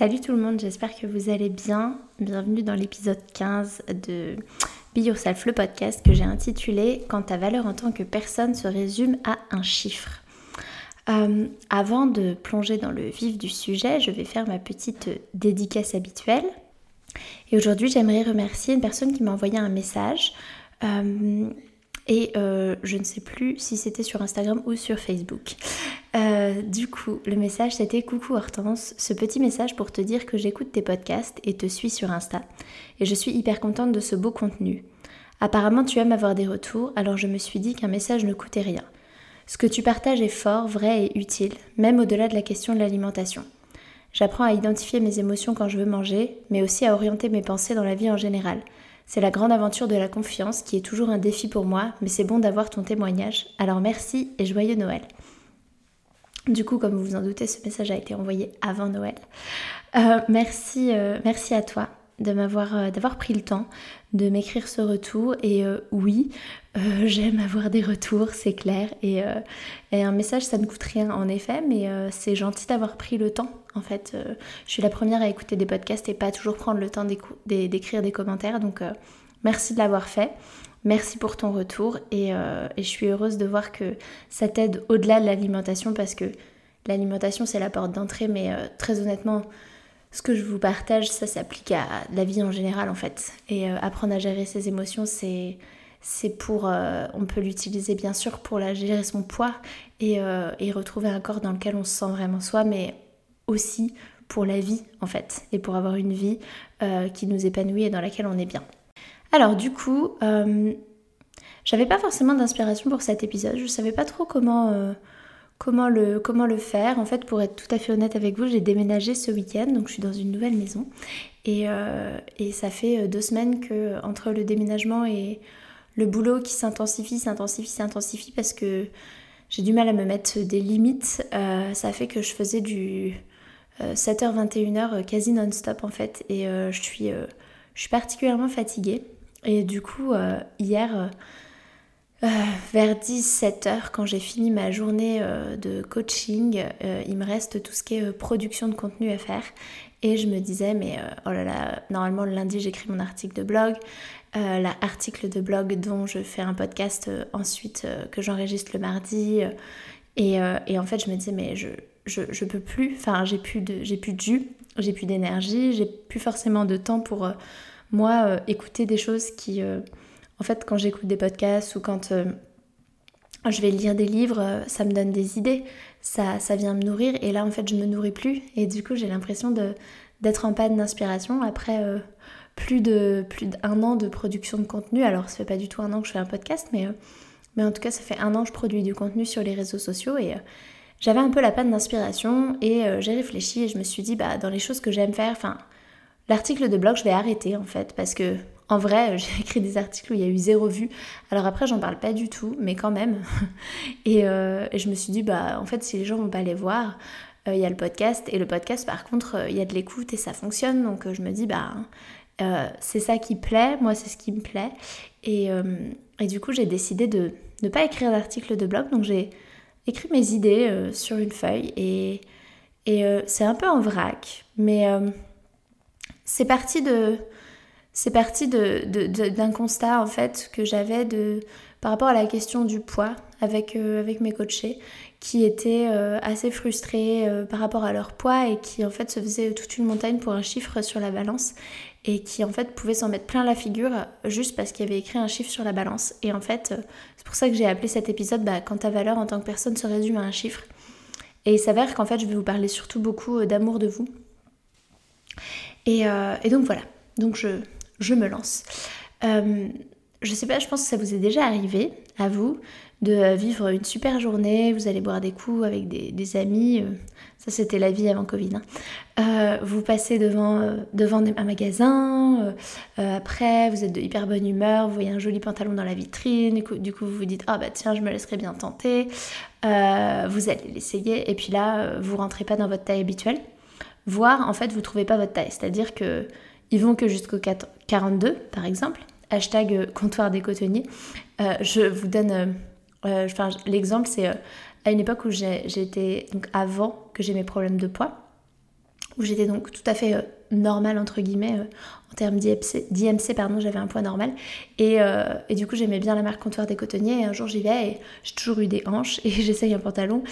Salut tout le monde, j'espère que vous allez bien. Bienvenue dans l'épisode 15 de Be Yourself, le podcast que j'ai intitulé Quand ta valeur en tant que personne se résume à un chiffre. Euh, avant de plonger dans le vif du sujet, je vais faire ma petite dédicace habituelle. Et aujourd'hui, j'aimerais remercier une personne qui m'a envoyé un message. Euh, et euh, je ne sais plus si c'était sur Instagram ou sur Facebook. Euh, du coup, le message c'était Coucou Hortense, ce petit message pour te dire que j'écoute tes podcasts et te suis sur Insta. Et je suis hyper contente de ce beau contenu. Apparemment, tu aimes avoir des retours, alors je me suis dit qu'un message ne coûtait rien. Ce que tu partages est fort, vrai et utile, même au-delà de la question de l'alimentation. J'apprends à identifier mes émotions quand je veux manger, mais aussi à orienter mes pensées dans la vie en général. C'est la grande aventure de la confiance qui est toujours un défi pour moi, mais c'est bon d'avoir ton témoignage. Alors merci et joyeux Noël. Du coup, comme vous vous en doutez, ce message a été envoyé avant Noël. Euh, merci, euh, merci à toi de m'avoir euh, d'avoir pris le temps de m'écrire ce retour et oui j'aime avoir des retours c'est clair et, un message ça ne coûte rien en effet mais c'est gentil d'avoir pris le temps en fait je suis la première à écouter des podcasts et pas toujours prendre le temps d'écrire des commentaires donc merci de l'avoir fait Merci pour ton retour et, et, je suis heureuse de voir que ça t'aide au-delà de l'alimentation parce que l'alimentation c'est la porte d'entrée mais très honnêtement ce que je vous partage, ça s'applique à la vie en général en fait. Et euh, apprendre à gérer ses émotions, c'est pour, euh, on peut l'utiliser bien sûr pour la gérer son poids et, euh, et, retrouver un corps dans lequel on se sent vraiment soi, mais aussi pour la vie en fait, et pour avoir une vie qui nous épanouit et dans laquelle on est bien. Alors du coup, j'avais pas forcément d'inspiration pour cet épisode, je savais pas trop comment Comment le, comment le faire En fait, pour être tout à fait honnête avec vous, j'ai déménagé ce week-end, donc je suis dans une nouvelle maison. Et, euh, et, ça fait euh, deux semaines que entre le déménagement et le boulot qui s'intensifie, s'intensifie, s'intensifie, parce que j'ai du mal à me mettre des limites, euh, ça fait que je faisais du 7h-21h quasi non-stop en fait. Et je, suis, je suis particulièrement fatiguée. Et du coup, hier euh, vers 17h, quand j'ai fini ma journée euh, de coaching, euh, il me reste tout ce qui est production de contenu à faire. Et je me disais, mais oh là là, normalement le lundi j'écris mon article de blog, l'article de blog dont je fais un podcast ensuite que j'enregistre le mardi. Et, et, en fait je me disais, mais je, je, je peux plus, enfin j'ai plus de, j'ai plus de jus, j'ai plus d'énergie, j'ai plus forcément de temps pour moi écouter des choses qui en fait, quand j'écoute des podcasts ou quand euh, je vais lire des livres, euh, ça me donne des idées, ça, vient me nourrir et là en fait je me nourris plus et du coup j'ai l'impression d'être en panne d'inspiration après euh, plus de plus d'un an de production de contenu. Alors ça fait pas du tout un an que je fais un podcast, mais, mais en tout cas ça fait un an que je produis du contenu sur les réseaux sociaux et j'avais un peu la panne d'inspiration et j'ai réfléchi et je me suis dit bah dans les choses que j'aime faire, enfin l'article de blog je vais arrêter en fait parce que en vrai, j'ai écrit des articles où il y a eu zéro vue. Alors après, j'en parle pas du tout, mais quand même. Euh, et, je me suis dit, bah, en fait, si les gens vont pas les voir, euh, il y a le podcast. Et le podcast, par contre, euh, il y a de l'écoute et ça fonctionne. Donc je me dis, bah, c'est ça qui plaît. Moi, c'est ce qui me plaît. Et, du coup, j'ai décidé de ne pas écrire d'article de blog. Donc j'ai écrit mes idées sur une feuille. Et, et c'est un peu en vrac. Mais c'est parti de c'est parti d'un constat en fait que j'avais par rapport à la question du poids avec, avec mes coachés qui étaient assez frustrés par rapport à leur poids et qui en fait se faisaient toute une montagne pour un chiffre sur la balance et qui en fait pouvaient s'en mettre plein la figure juste parce qu'il avait écrit un chiffre sur la balance. Et en fait, c'est pour ça que j'ai appelé cet épisode bah, Quand ta valeur en tant que personne se résume à un chiffre. Et il s'avère qu'en fait, je vais vous parler surtout beaucoup d'amour de vous. Et, donc voilà, donc je, je me lance. Euh, je sais pas, je pense que ça vous est déjà arrivé, à vous, de vivre une super journée, vous allez boire des coups avec des, amis, euh, ça c'était la vie avant Covid. Hein. Euh, vous passez devant, devant un magasin, après vous êtes de hyper bonne humeur, vous voyez un joli pantalon dans la vitrine, du coup, vous vous dites ah bah tiens je me laisserai bien tenter, vous allez l'essayer et puis là vous rentrez pas dans votre taille habituelle, voire en fait vous trouvez pas votre taille, c'est-à-dire que ils vont que jusqu'au 42 par exemple, hashtag euh, comptoir des cotonniers. Euh, je vous donne, euh, l'exemple c'est à une époque où j'étais, donc avant que j'ai mes problèmes de poids, où j'étais donc tout à fait normal entre guillemets euh, en termes d'IMC, pardon, j'avais un poids normal. Euh, et, du coup, j'aimais bien la marque Comptoir des Cotonniers. Et un jour, j'y vais et j'ai toujours eu des hanches et j'essaye un pantalon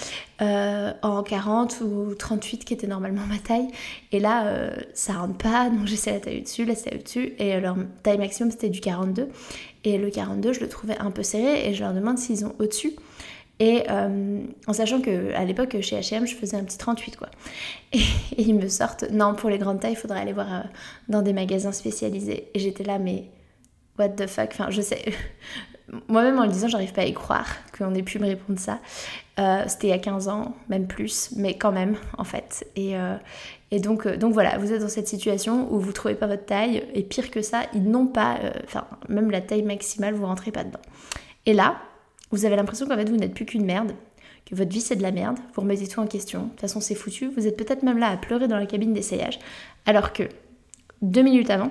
euh, en 40 ou 38 qui était normalement ma taille. Et là, ça rentre pas, donc j'essaie la taille au-dessus, la taille au-dessus. Et leur taille maximum, c'était du 42. Et le 42, je le trouvais un peu serré et je leur demande s'ils ont au-dessus. Et euh, en sachant que à l'époque chez H&M je faisais un petit 38 quoi. Et, ils me sortent non pour les grandes tailles il faudrait aller voir euh, dans des magasins spécialisés. Et j'étais là mais what the fuck? Enfin je sais moi-même en le disant j'arrive pas à y croire qu'on ait pu me répondre ça. Euh, c'était il y a 15 ans même plus mais quand même en fait. Et, donc, donc voilà, vous êtes dans cette situation où vous trouvez pas votre taille, et pire que ça, ils n'ont pas, enfin, même la taille maximale, vous rentrez pas dedans. Et là, vous avez l'impression qu'en fait vous n'êtes plus qu'une merde, que votre vie c'est de la merde, vous remettez tout en question, de toute façon c'est foutu, vous êtes peut-être même là à pleurer dans la cabine d'essayage, alors que deux minutes avant,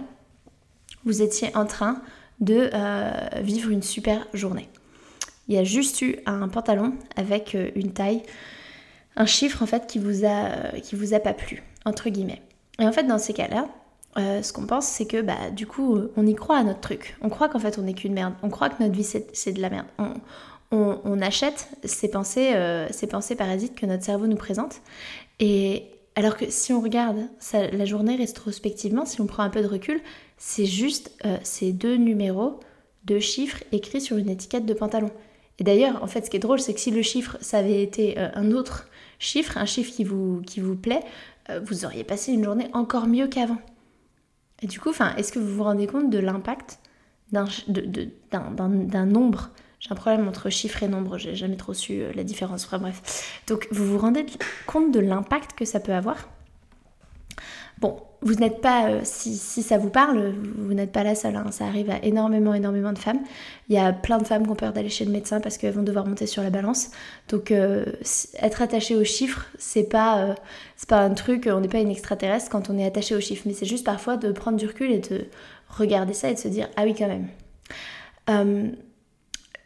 vous étiez en train de euh, vivre une super journée. Il y a juste eu un pantalon avec euh, une taille, un chiffre en fait qui vous a, euh, qui vous a pas plu, entre guillemets. Et en fait dans ces cas-là, ce qu'on pense, c'est que bah, du coup, on y croit à notre truc. On croit qu'en fait, on n'est qu'une merde. On croit que notre vie, c'est de la merde. On, achète ces pensées, euh, ces pensées parasites que notre cerveau nous présente. Et alors que si on regarde la journée rétrospectivement, si on prend un peu de recul, c'est juste euh, ces deux numéros, deux chiffres écrits sur une étiquette de pantalon. Et d'ailleurs, en fait, ce qui est drôle, c'est que si le chiffre, ça avait été euh, un autre chiffre, un chiffre qui vous, qui vous plaît, vous auriez passé une journée encore mieux qu'avant. Et du coup, est-ce que vous vous rendez compte de l'impact d'un nombre? J'ai un problème entre chiffre et nombre, j'ai jamais trop su euh, la différence. Bref. Donc vous vous rendez compte de l'impact que ça peut avoir? Bon, vous n'êtes pas, euh, si, ça vous parle, vous, n'êtes pas la seule. Hein. ça arrive à énormément, énormément de femmes. Il y a plein de femmes qui ont peur d'aller chez le médecin parce qu'elles vont devoir monter sur la balance. Donc euh, être attaché aux chiffres, c'est pas, c'est pas un truc, on n'est pas une extraterrestre quand on est attaché aux chiffres. Mais c'est juste parfois de prendre du recul et de regarder ça et de se dire, ah oui quand même.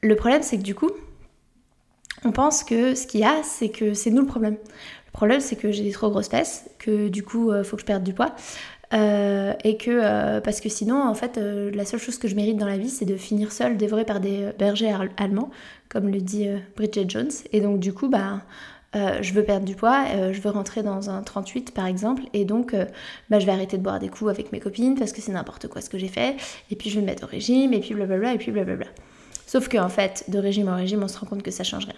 Le problème, c'est que du coup, on pense que ce qu'il y a, c'est que c'est nous le problème. Le problème, c'est que j'ai des trop grosses fesses, que du coup, il euh, faut que je perde du poids. Euh, et que, euh, parce que sinon, en fait, la seule chose que je mérite dans la vie, c'est de finir seule, dévorée par des bergers allemands, comme le dit Bridget Jones. Et donc, du coup, bah, je veux perdre du poids, je veux rentrer dans un 38 par exemple, et donc bah, je vais arrêter de boire des coups avec mes copines parce que c'est n'importe quoi ce que j'ai fait, et puis je vais me mettre au régime, et puis blablabla, et puis blablabla. Sauf qu'en fait, de régime en régime, on se rend compte que ça change rien.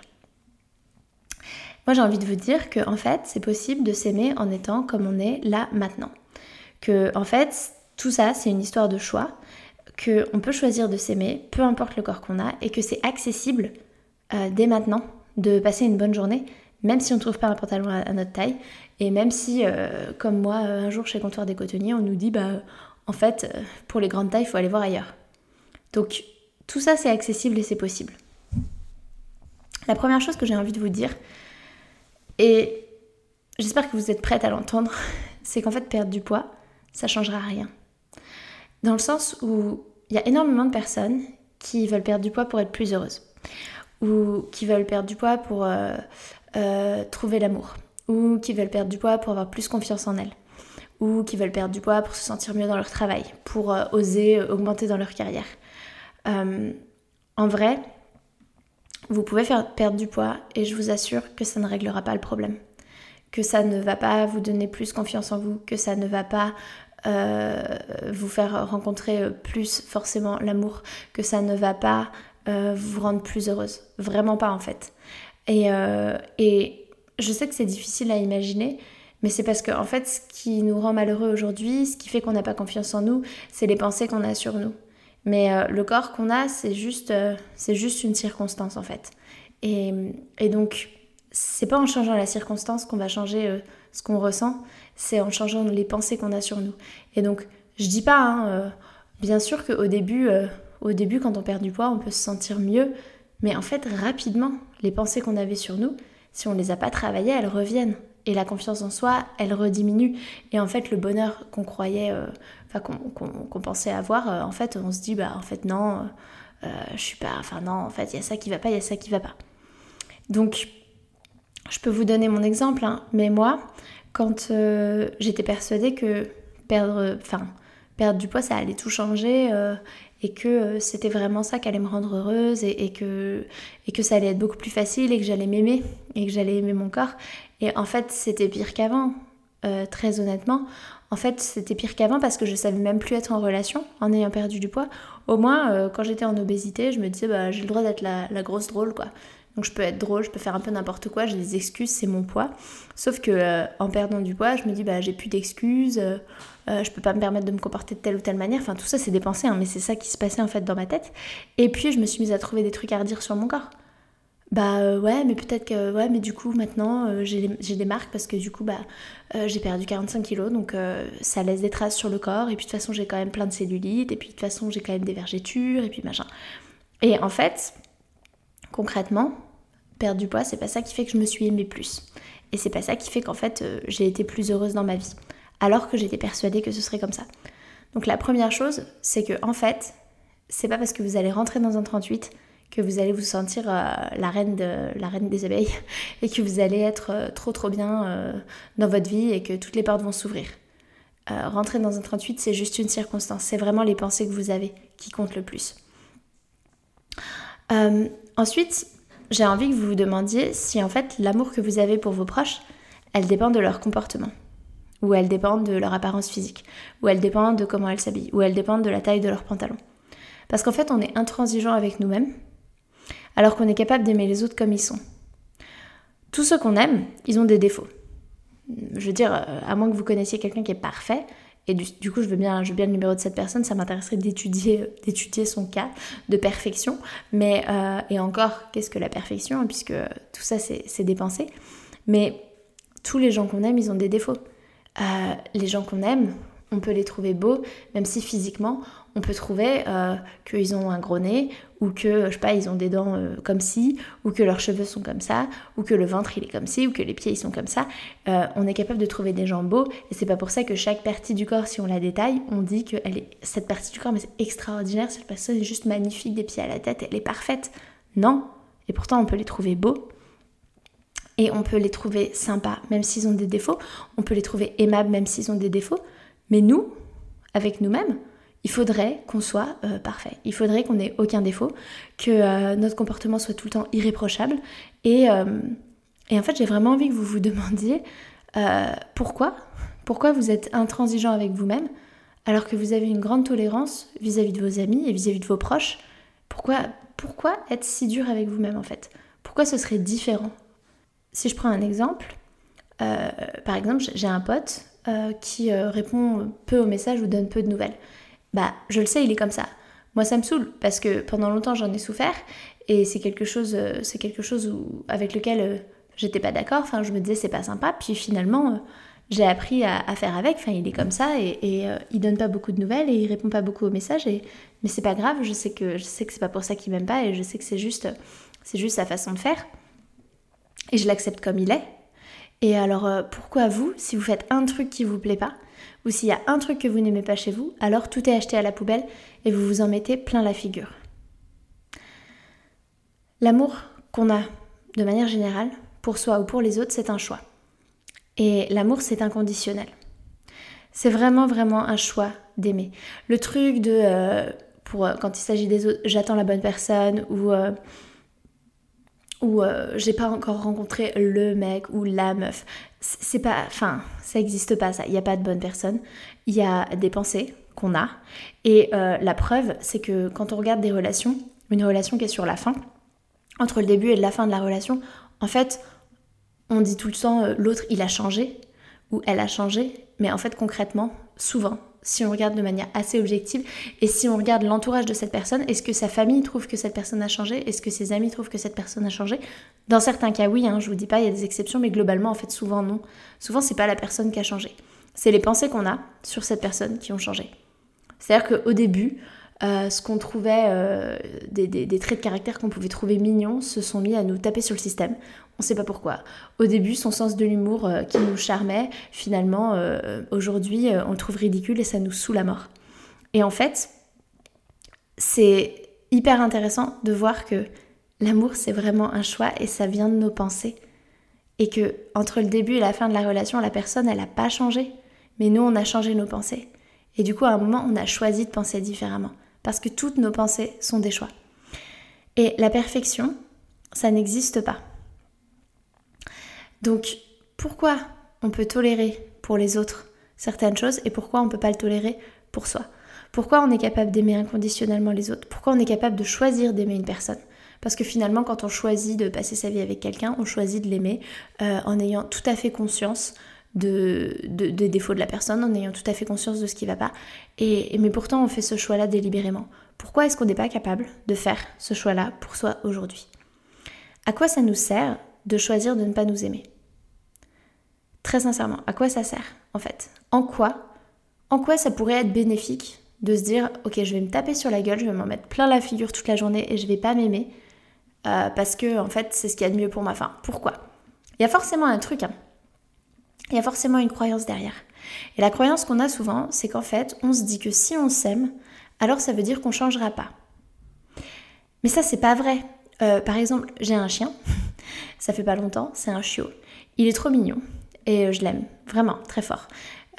Moi, j'ai envie de vous dire que en fait, c'est possible de s'aimer en étant comme on est là maintenant. Que en fait, tout ça, c'est une histoire de choix. Que on peut choisir de s'aimer, peu importe le corps qu'on a, et que c'est accessible euh, dès maintenant de passer une bonne journée, même si on ne trouve pas un pantalon à, notre taille, et même si, euh, comme moi, un jour chez Comptoir des Cotonniers, on nous dit, bah, en fait, euh, pour les grandes tailles, il faut aller voir ailleurs. Donc, tout ça, c'est accessible et c'est possible. La première chose que j'ai envie de vous dire, et j'espère que vous êtes prête à l'entendre, c'est qu'en fait, perdre du poids, ça changera rien. Dans le sens où il y a énormément de personnes qui veulent perdre du poids pour être plus heureuses, ou qui veulent perdre du poids pour euh, euh, trouver l'amour, ou qui veulent perdre du poids pour avoir plus confiance en elles, ou qui veulent perdre du poids pour se sentir mieux dans leur travail, pour euh, oser augmenter dans leur carrière. En vrai, vous pouvez faire perdre du poids et je vous assure que ça ne réglera pas le problème. Que ça ne va pas vous donner plus confiance en vous, que ça ne va pas euh, vous faire rencontrer plus forcément l'amour, que ça ne va pas euh, vous rendre plus heureuse. Vraiment pas en fait. Et, euh, et je sais que c'est difficile à imaginer, mais c'est parce que en fait, ce qui nous rend malheureux aujourd'hui, ce qui fait qu'on n'a pas confiance en nous, c'est les pensées qu'on a sur nous. Mais euh, le corps qu'on a, c'est juste, euh, juste une circonstance en fait. Et, et donc, c'est pas en changeant la circonstance qu'on va changer euh, ce qu'on ressent, c'est en changeant les pensées qu'on a sur nous. Et donc, je dis pas, hein, bien sûr qu'au début, au début, quand on perd du poids, on peut se sentir mieux, mais en fait, rapidement, les pensées qu'on avait sur nous, si on les a pas travaillées, elles reviennent. Et la confiance en soi, elle rediminue. Et en fait, le bonheur qu'on croyait, euh, enfin qu'on pensait avoir, euh, en fait, on se dit, bah en fait non, euh, je suis pas, enfin non, en fait, il y a ça qui va pas, il y a ça qui va pas. Donc, je peux vous donner mon exemple, hein, mais moi, quand j'étais persuadée que perdre, enfin, perdre du poids, ça allait tout changer et que c'était vraiment ça qui allait me rendre heureuse et, que, et que ça allait être beaucoup plus facile et que j'allais m'aimer et que j'allais aimer mon corps. Et en fait, c'était pire qu'avant, euh, très honnêtement. En fait, c'était pire qu'avant parce que je savais même plus être en relation en ayant perdu du poids. Au moins, euh, quand j'étais en obésité, je me disais, bah, j'ai le droit d'être la, grosse drôle, quoi. Donc je peux être drôle, je peux faire un peu n'importe quoi, j'ai des excuses, c'est mon poids. Sauf que euh, en perdant du poids, je me dis bah j'ai plus d'excuses, je peux pas me permettre de me comporter de telle ou telle manière. Enfin tout ça c'est des pensées, hein, mais c'est ça qui se passait en fait dans ma tête. Et puis je me suis mise à trouver des trucs à redire sur mon corps bah euh, ouais mais peut-être que ouais mais du coup maintenant euh, j'ai des marques parce que du coup bah euh, j'ai perdu 45 kilos donc ça laisse des traces sur le corps. Et puis de toute façon j'ai quand même plein de cellulite et puis de toute façon j'ai quand même des vergetures et puis machin. Et en fait concrètement perdre du poids c'est pas ça qui fait que je me suis aimée plus. Et c'est pas ça qui fait qu'en fait j'ai été plus heureuse dans ma vie. Alors que j'étais persuadée que ce serait comme ça. Donc la première chose c'est que en fait c'est pas parce que vous allez rentrer dans un 38 que vous allez vous sentir euh, la, reine de, la reine des abeilles et que vous allez être euh, trop trop bien euh, dans votre vie et que toutes les portes vont s'ouvrir. rentrer dans un 38, c'est juste une circonstance. C'est vraiment les pensées que vous avez qui comptent le plus. ensuite, j'ai envie que vous vous demandiez si en fait l'amour que vous avez pour vos proches, elle dépend de leur comportement, ou elle dépend de leur apparence physique, ou elle dépend de comment elles s'habillent, ou elle dépend de la taille de leurs pantalons. Parce qu'en fait, on est intransigeant avec nous-mêmes alors qu'on est capable d'aimer les autres comme ils sont. Tous ceux qu'on aime, ils ont des défauts. Je veux dire, euh, à moins que vous connaissiez quelqu'un qui est parfait, et du, coup je veux, bien, je veux bien le numéro de cette personne, ça m'intéresserait d'étudier, euh, d'étudier son cas de perfection. Mais, euh, et encore, qu'est-ce que la perfection Puisque tout ça, c'est des pensées. Mais tous les gens qu'on aime, ils ont des défauts. les gens qu'on aime, on peut les trouver beaux, même si physiquement, on peut trouver euh, qu'ils ont un gros nez, ou que, je sais pas, ils ont des dents euh, comme ci, ou que leurs cheveux sont comme ça, ou que le ventre il est comme ci, ou que les pieds ils sont comme ça. Euh, on est capable de trouver des gens beaux, et c'est pas pour ça que chaque partie du corps, si on la détaille, on dit que cette partie du corps, mais c'est extraordinaire, cette personne est juste magnifique des pieds à la tête, elle est parfaite. Non, et pourtant on peut les trouver beaux. Et on peut les trouver sympas, même s'ils ont des défauts. On peut les trouver aimables, même s'ils ont des défauts. Mais nous, avec nous-mêmes, il faudrait qu'on soit euh, parfait. Il faudrait qu'on ait aucun défaut, que euh, notre comportement soit tout le temps irréprochable. Et, euh, et en fait, j'ai vraiment envie que vous vous demandiez pourquoi? Pourquoi vous êtes intransigeant avec vous-même alors que vous avez une grande tolérance vis-à-vis de vos amis et vis-à-vis de vos proches? Pourquoi, pourquoi être si dur avec vous-même en fait? Pourquoi ce serait différent? Si je prends un exemple, par exemple, j'ai un pote qui répond peu aux messages ou donne peu de nouvelles bah je le sais, il est comme ça. Moi ça me saoule parce que pendant longtemps j'en ai souffert et c'est quelque chose, euh, c'est quelque chose où, avec lequel euh, j'étais pas d'accord. Enfin je me disais c'est pas sympa. Puis finalement euh, j'ai appris à, faire avec. Enfin il est comme ça et, et il donne pas beaucoup de nouvelles et il répond pas beaucoup aux messages. Et, mais c'est pas grave. Je sais que je sais que c'est pas pour ça qu'il m'aime pas et je sais que c'est juste c'est juste sa façon de faire. Et je l'accepte comme il est. Et alors pourquoi vous, si vous faites un truc qui vous plaît pas, ou s'il y a un truc que vous n'aimez pas chez vous, alors tout est acheté à la poubelle et vous vous en mettez plein la figure. L'amour qu'on a, de manière générale, pour soi ou pour les autres, c'est un choix. Et l'amour, c'est inconditionnel. C'est vraiment, vraiment un choix d'aimer. Le truc de, euh, pour, euh, quand il s'agit des autres, j'attends la bonne personne ou, euh, ou j'ai pas encore rencontré le mec ou la meuf. C'est pas, enfin, ça existe pas ça. Il n'y a pas de bonne personne. Il y a des pensées qu'on a. Et la preuve, c'est que quand on regarde des relations, une relation qui est sur la fin, entre le début et la fin de la relation, en fait, on dit tout le temps l'autre il a changé ou elle a changé, mais en fait concrètement, souvent, si on regarde de manière assez objective et si on regarde l'entourage de cette personne, est-ce que sa famille trouve que cette personne a changé? Est-ce que ses amis trouvent que cette personne a changé? Dans certains cas, oui, hein, je vous dis pas, il y a des exceptions, mais globalement, en fait, souvent non. Souvent, c'est pas la personne qui a changé. C'est les pensées qu'on a sur cette personne qui ont changé. C'est-à-dire qu'au début, euh, ce qu'on trouvait, euh, des, des, traits de caractère qu'on pouvait trouver mignons, se sont mis à nous taper sur le système. On ne sait pas pourquoi. Au début, son sens de l'humour euh, qui nous charmait, finalement, aujourd'hui, on le trouve ridicule et ça nous saoule la mort. Et en fait, c'est hyper intéressant de voir que l'amour, c'est vraiment un choix et ça vient de nos pensées. Et que entre le début et la fin de la relation, la personne, elle n'a pas changé. Mais nous, on a changé nos pensées. Et du coup, à un moment, on a choisi de penser différemment parce que toutes nos pensées sont des choix. Et la perfection, ça n'existe pas. Donc, pourquoi on peut tolérer pour les autres certaines choses et pourquoi on ne peut pas le tolérer pour soi? Pourquoi on est capable d'aimer inconditionnellement les autres? Pourquoi on est capable de choisir d'aimer une personne? Parce que finalement, quand on choisit de passer sa vie avec quelqu'un, on choisit de l'aimer euh, en ayant tout à fait conscience de, des défauts de la personne en ayant tout à fait conscience de ce qui ne va pas. Et, mais pourtant, on fait ce choix-là délibérément. Pourquoi est-ce qu'on n'est pas capable de faire ce choix-là pour soi aujourd'hui? À quoi ça nous sert de choisir de ne pas nous aimer? Très sincèrement, à quoi ça sert en fait? En quoi En quoi ça pourrait être bénéfique de se dire ok je vais me taper sur la gueule, je vais m'en mettre plein la figure toute la journée et je vais pas m'aimer euh, parce que en fait c'est ce qu'il y a de mieux pour ma fin. Pourquoi? Il y a forcément un truc. Hein il y a forcément une croyance derrière. Et la croyance qu'on a souvent, c'est qu'en fait, on se dit que si on s'aime, alors ça veut dire qu'on changera pas. Mais ça, c'est pas vrai. Euh, par exemple, j'ai un chien, ça fait pas longtemps, c'est un chiot. Il est trop mignon et je l'aime vraiment très fort.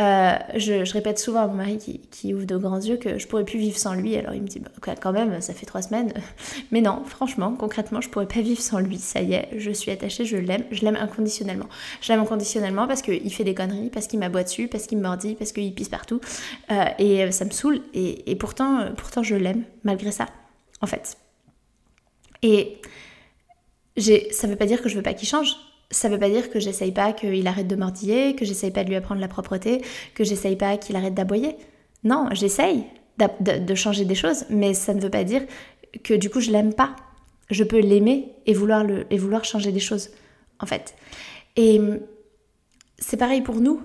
Euh, je, répète souvent à mon mari qui, ouvre de grands yeux que je pourrais plus vivre sans lui. Alors il me dit bah, quand même, ça fait trois semaines. Mais non, franchement, concrètement, je pourrais pas vivre sans lui. Ça y est, je suis attachée, je l'aime, je l'aime inconditionnellement. Je l'aime inconditionnellement parce qu'il fait des conneries, parce qu'il m'aboie dessus, parce qu'il me mordit, parce qu'il pisse partout. Euh, et euh, ça me saoule. Et, pourtant, pourtant, je l'aime malgré ça, en fait. Et ça veut pas dire que je veux pas qu'il change ça veut pas dire que j'essaye pas qu'il arrête de mordiller, que j'essaye pas de lui apprendre la propreté, que j'essaye pas qu'il arrête d'aboyer. Non, j'essaye de, changer des choses, mais ça ne veut pas dire que du coup je l'aime pas. Je peux l'aimer et vouloir, et vouloir changer des choses, en fait. Et c'est pareil pour nous.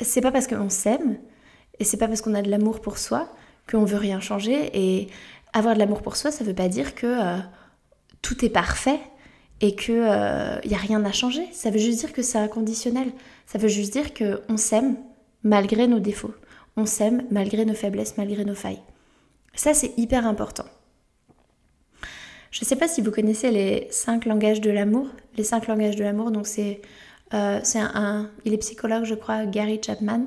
C'est pas parce qu'on s'aime et c'est pas parce qu'on a de l'amour pour soi qu'on veut rien changer. Et avoir de l'amour pour soi, ça veut pas dire que euh, tout est parfait et qu'il n'y euh, a rien à changer. Ça veut juste dire que c'est inconditionnel. Ça veut juste dire qu'on s'aime malgré nos défauts. On s'aime malgré nos faiblesses, malgré nos failles. Ça, c'est hyper important. Je ne sais pas si vous connaissez les cinq langages de l'amour. Les cinq langages de l'amour, donc c'est euh, un, il est psychologue, je crois, Gary Chapman,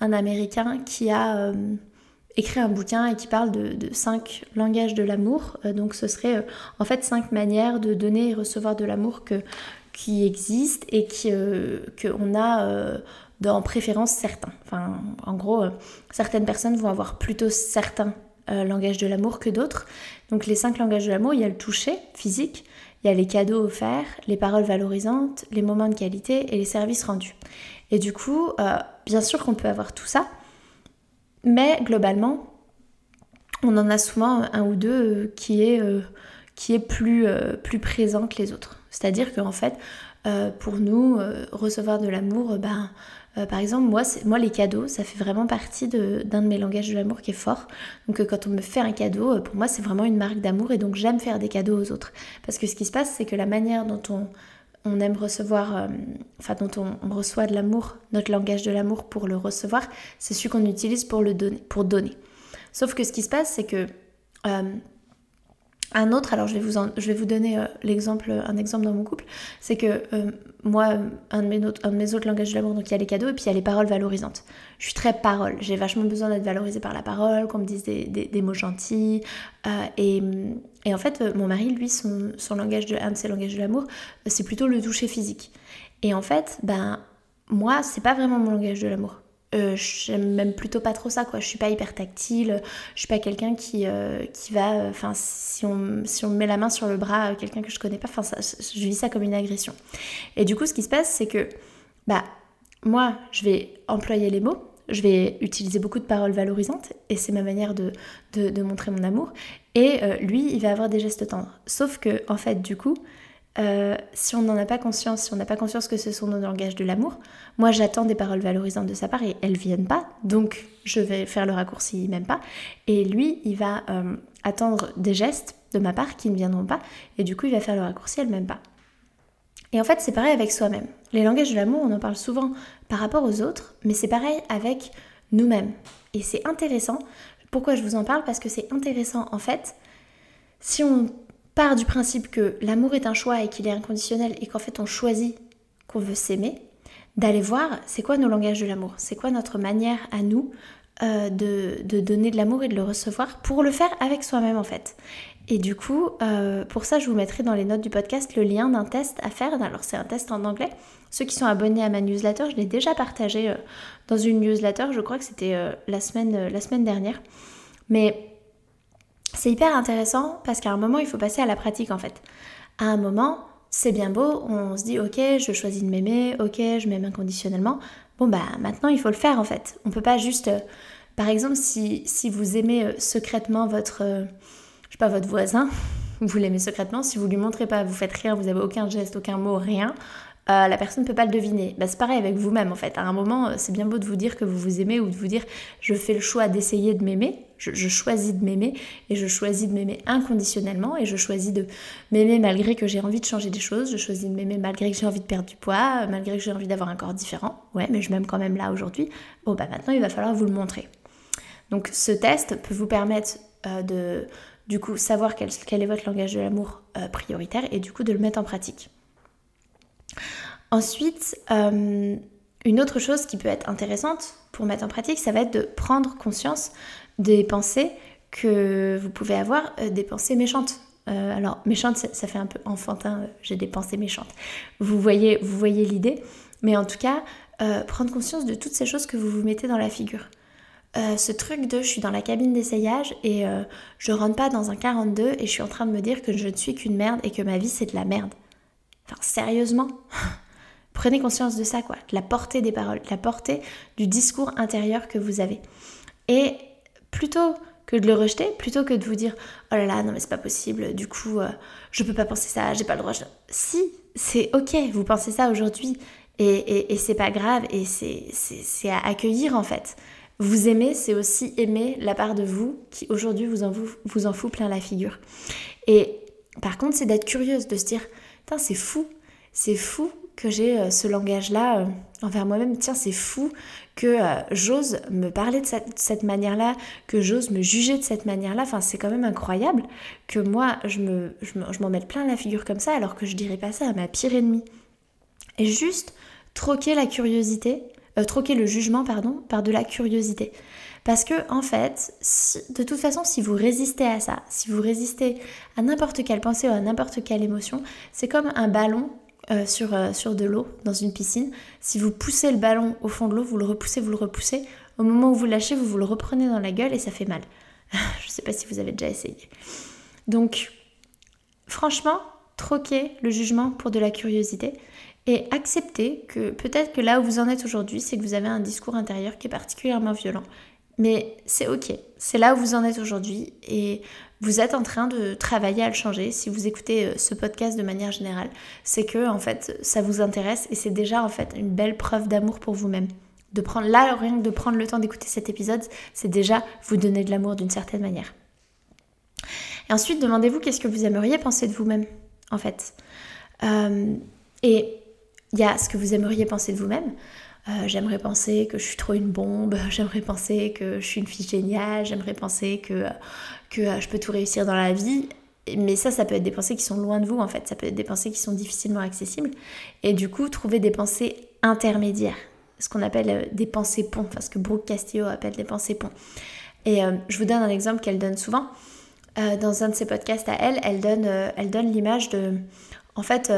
un Américain qui a euh, écrit un bouquin et qui parle de, cinq langages de l'amour. Euh, donc ce serait euh, en fait cinq manières de donner et recevoir de l'amour que, qui existent et qui, euh, qu'on a dans préférence certains. Enfin, en gros, certaines personnes vont avoir plutôt certains langages de l'amour que d'autres. Donc les cinq langages de l'amour, il y a le toucher physique, il y a les cadeaux offerts, les paroles valorisantes, les moments de qualité et les services rendus. Et du coup, bien sûr qu'on peut avoir tout ça, mais globalement, on en a souvent un ou deux euh, qui est, euh, euh, plus présent que les autres. C'est-à-dire qu'en fait, pour nous, recevoir de l'amour, ben, par exemple, moi, moi, les cadeaux, ça fait vraiment partie d'un de, mes langages de l'amour qui est fort. Donc quand on me fait un cadeau, pour moi, c'est vraiment une marque d'amour et donc j'aime faire des cadeaux aux autres. Parce que ce qui se passe, c'est que la manière dont on, aime recevoir, euh, enfin dont on, reçoit de l'amour, notre langage de l'amour pour le recevoir, c'est celui qu'on utilise pour le donner, pour donner. Sauf que ce qui se passe, c'est que euh, Un autre, alors je vais vous, je vais vous donner euh, l'exemple, un exemple dans mon couple, c'est que euh, moi, un de, mes autres, un de mes autres langages de l'amour, donc il y a les cadeaux et puis il y a les paroles valorisantes. Je suis très parole, j'ai vachement besoin d'être valorisée par la parole, qu'on me dise des, mots gentils. Euh, et, et, en fait, mon mari, lui, son, son langage de, un de ses langages de l'amour, c'est plutôt le toucher physique. Et en fait, ben, moi, c'est pas vraiment mon langage de l'amour. Euh, j'aime même plutôt pas trop ça quoi. Je suis pas hyper tactile. Je suis pas quelqu'un qui, euh, qui va enfin si on, si on me met la main sur le bras quelqu'un que je connais pas enfin je vis ça comme une agression. Et du coup ce qui se passe c'est que bah moi je vais employer les mots je vais utiliser beaucoup de paroles valorisantes et c'est ma manière de, de, montrer mon amour et euh, lui il va avoir des gestes tendres. Sauf que en fait du coup euh, si on n'en a pas conscience, si on n'a pas conscience que ce sont nos langages de l'amour, moi j'attends des paroles valorisantes de sa part et elles viennent pas, donc je vais faire le raccourci même pas. Et lui, il va euh, attendre des gestes de ma part qui ne viendront pas, et du coup il va faire le raccourci elle même pas. Et en fait, c'est pareil avec soi-même. Les langages de l'amour, on en parle souvent par rapport aux autres, mais c'est pareil avec nous-mêmes. Et c'est intéressant. Pourquoi je vous en parle? Parce que c'est intéressant en fait. Si on part du principe que l'amour est un choix et qu'il est inconditionnel et qu'en fait on choisit qu'on veut s'aimer, d'aller voir c'est quoi nos langages de l'amour, c'est quoi notre manière à nous euh, de, donner de l'amour et de le recevoir pour le faire avec soi-même en fait? Et du coup, euh, pour ça, je vous mettrai dans les notes du podcast le lien d'un test à faire. Alors c'est un test en anglais. Ceux qui sont abonnés à ma newsletter, je l'ai déjà partagé euh, dans une newsletter, je crois que c'était la, semaine, la semaine dernière. Mais c'est hyper intéressant parce qu'à un moment, il faut passer à la pratique en fait. À un moment, c'est bien beau, on se dit ok, je choisis de m'aimer, ok, je m'aime inconditionnellement. Bon bah maintenant, il faut le faire en fait. On peut pas juste, euh, par exemple, si, si vous aimez euh, secrètement votre, euh, je sais pas, votre voisin, vous l'aimez secrètement, si vous lui montrez pas, vous faites rien, vous avez aucun geste, aucun mot, rien, la personne ne peut pas le deviner. Bah, c'est pareil avec vous-même en fait. À un moment, c'est bien beau de vous dire que vous vous aimez ou de vous dire je fais le choix d'essayer de m'aimer, je, choisis de m'aimer et je choisis de m'aimer inconditionnellement et je choisis de m'aimer malgré que j'ai envie de changer des choses, je choisis de m'aimer malgré que j'ai envie de perdre du poids, malgré que j'ai envie d'avoir un corps différent. Ouais, mais je m'aime quand même là aujourd'hui. Bon, bah maintenant il va falloir vous le montrer. Donc ce test peut vous permettre euh, de du coup savoir quel, est votre langage de l'amour euh, prioritaire et du coup de le mettre en pratique. Ensuite, euh, une autre chose qui peut être intéressante pour mettre en pratique, ça va être de prendre conscience des pensées que vous pouvez avoir, euh, des pensées méchantes. Euh, alors, méchantes, ça, fait un peu enfantin, j'ai des pensées méchantes. Vous voyez, vous voyez l'idée, mais en tout cas, prendre conscience de toutes ces choses que vous vous mettez dans la figure. ce truc de je suis dans la cabine d'essayage et je rentre pas dans un 42 et je suis en train de me dire que je ne suis qu'une merde et que ma vie c'est de la merde. Enfin, sérieusement Prenez conscience de ça, quoi, de la portée des paroles, de la portée du discours intérieur que vous avez. Et plutôt que de le rejeter, plutôt que de vous dire oh là là, non mais c'est pas possible, du coup euh, je peux pas penser ça, j'ai pas le droit. Si, c'est ok, vous pensez ça aujourd'hui et, et, c'est pas grave et c'est à accueillir en fait. Vous aimer, c'est aussi aimer la part de vous qui aujourd'hui vous en, vous, vous en fout plein la figure. Et par contre, c'est d'être curieuse, de se dire, c'est fou, c'est fou que j'ai euh, ce langage-là euh, envers moi-même. Tiens, c'est fou que euh, j'ose me parler de cette, manière-là, que j'ose me juger de cette manière-là. Enfin, c'est quand même incroyable que moi, je m'en je mette plein la figure comme ça, alors que je dirais pas ça à ma pire ennemie. Et juste troquer la curiosité, troquer le jugement, pardon, par de la curiosité. Parce que, en fait, de toute façon, si vous résistez à ça, si vous résistez à n'importe quelle pensée ou à n'importe quelle émotion, c'est comme un ballon euh, sur, euh, sur de l'eau dans une piscine. Si vous poussez le ballon au fond de l'eau, vous le repoussez, vous le repoussez. Au moment où vous lâchez, vous vous le reprenez dans la gueule et ça fait mal. Je ne sais pas si vous avez déjà essayé. Donc, franchement, troquez le jugement pour de la curiosité et acceptez que peut-être que là où vous en êtes aujourd'hui, c'est que vous avez un discours intérieur qui est particulièrement violent. Mais c'est ok, c'est là où vous en êtes aujourd'hui et vous êtes en train de travailler à le changer. Si vous écoutez euh, ce podcast de manière générale, c'est que en fait ça vous intéresse et c'est déjà en fait une belle preuve d'amour pour vous-même. De prendre là rien que de prendre le temps d'écouter cet épisode, c'est déjà vous donner de l'amour d'une certaine manière. Et ensuite, demandez-vous qu'est-ce que vous aimeriez penser de vous-même, en fait. Euh, et il y a ce que vous aimeriez penser de vous-même. Euh, j'aimerais penser que je suis trop une bombe, j'aimerais penser que je suis une fille géniale, j'aimerais penser que, que euh, je peux tout réussir dans la vie. mais ça, ça peut être des pensées qui sont loin de vous en fait, ça peut être des pensées qui sont difficilement accessibles. Et du coup, trouver des pensées intermédiaires, ce qu'on appelle euh, des pensées ponts, enfin ce que Brooke Castillo appelle des pensées ponts. Et je vous donne un exemple qu'elle donne souvent. Dans un de ses podcasts à elle, elle donne, elle donne l'image de, en fait,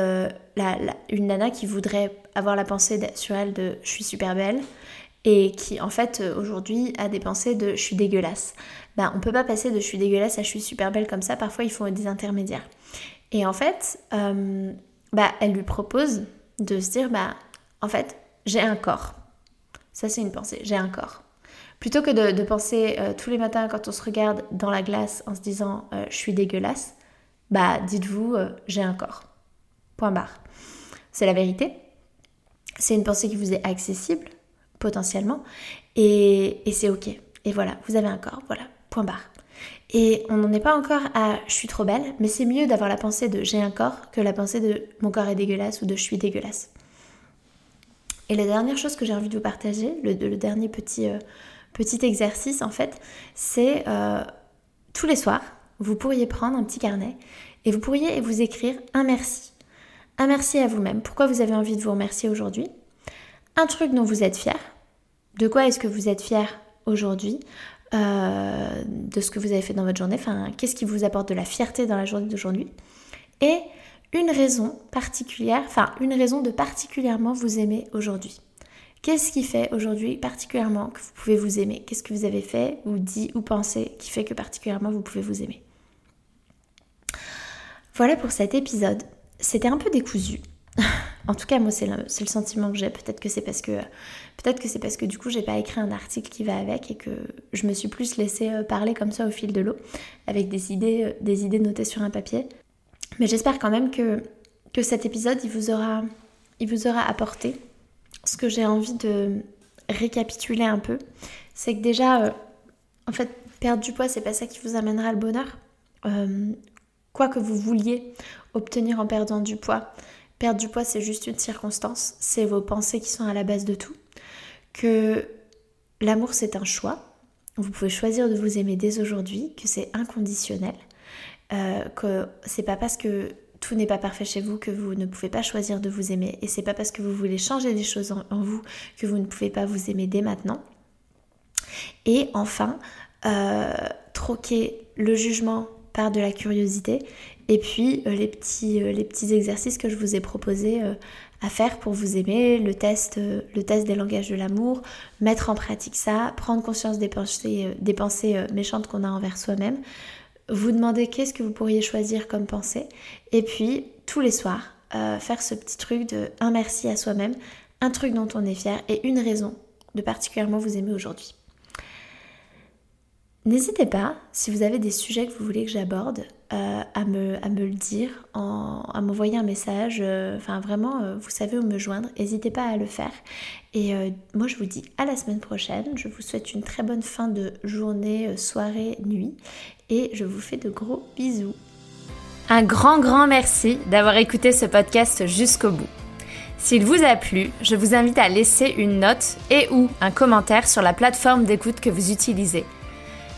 une nana qui voudrait avoir la pensée sur elle de je suis super belle et qui en fait aujourd'hui a des pensées de je suis dégueulasse. Ben, on peut pas passer de je suis dégueulasse à je suis super belle comme ça, parfois il faut des intermédiaires. Et en fait, bah, elle lui propose de se dire bah en fait, j'ai un corps. Ça, c'est une pensée, j'ai un corps. Plutôt que de, penser euh, tous les matins quand on se regarde dans la glace en se disant euh, je suis dégueulasse, bah dites-vous euh, j'ai un corps. Point barre. C'est la vérité. C'est une pensée qui vous est accessible, potentiellement, et, c'est ok. Et voilà, vous avez un corps, voilà, point barre. Et on n'en est pas encore à je suis trop belle, mais c'est mieux d'avoir la pensée de j'ai un corps que la pensée de mon corps est dégueulasse ou de je suis dégueulasse. Et la dernière chose que j'ai envie de vous partager, le, dernier petit, euh, petit exercice en fait, c'est euh, tous les soirs, vous pourriez prendre un petit carnet et vous pourriez vous écrire un merci. Un merci à vous-même. Pourquoi vous avez envie de vous remercier aujourd'hui? Un truc dont vous êtes fier. De quoi est-ce que vous êtes fier aujourd'hui? Euh, de ce que vous avez fait dans votre journée Enfin, qu'est-ce qui vous apporte de la fierté dans la journée d'aujourd'hui? Et une raison particulière, enfin une raison de particulièrement vous aimer aujourd'hui. Qu'est-ce qui fait aujourd'hui particulièrement que vous pouvez vous aimer? Qu'est-ce que vous avez fait ou dit ou pensé qui fait que particulièrement vous pouvez vous aimer? Voilà pour cet épisode. C'était un peu décousu. en tout cas, moi, c'est le, le, sentiment que j'ai. Peut-être que c'est parce que, peut-être que c'est parce que du coup, j'ai pas écrit un article qui va avec et que je me suis plus laissée euh, parler comme ça au fil de l'eau, avec des idées, euh, des idées notées sur un papier. Mais j'espère quand même que, que cet épisode, il vous, aura, il vous aura apporté ce que j'ai envie de récapituler un peu. C'est que déjà, euh, en fait, perdre du poids, c'est pas ça qui vous amènera le bonheur. Quoi que vous vouliez obtenir en perdant du poids, perdre du poids, c'est juste une circonstance. C'est vos pensées qui sont à la base de tout. Que l'amour, c'est un choix. Vous pouvez choisir de vous aimer dès aujourd'hui, que c'est inconditionnel euh, que c'est pas parce que tout n'est pas parfait chez vous que vous ne pouvez pas choisir de vous aimer et c'est pas parce que vous voulez changer des choses en, vous que vous ne pouvez pas vous aimer dès maintenant. Et enfin, euh, troquer le jugement par de la curiosité et puis euh, les, petits, les petits exercices que je vous ai proposés à faire pour vous aimer, le test, le test des langages de l'amour, mettre en pratique ça, prendre conscience des pensées, méchantes qu'on a envers soi-même, vous demandez qu'est-ce que vous pourriez choisir comme pensée, et puis tous les soirs, euh, faire ce petit truc de un merci à soi-même, un truc dont on est fier et une raison de particulièrement vous aimer aujourd'hui. N'hésitez pas, si vous avez des sujets que vous voulez que j'aborde, euh, à, me, le dire, à m'envoyer un message. Euh, enfin, vraiment, euh, vous savez où me joindre. N'hésitez pas à le faire. Et moi, je vous dis à la semaine prochaine. Je vous souhaite une très bonne fin de journée, soirée, nuit. Et je vous fais de gros bisous. Un grand, grand merci d'avoir écouté ce podcast jusqu'au bout. S'il vous a plu, je vous invite à laisser une note et ou un commentaire sur la plateforme d'écoute que vous utilisez.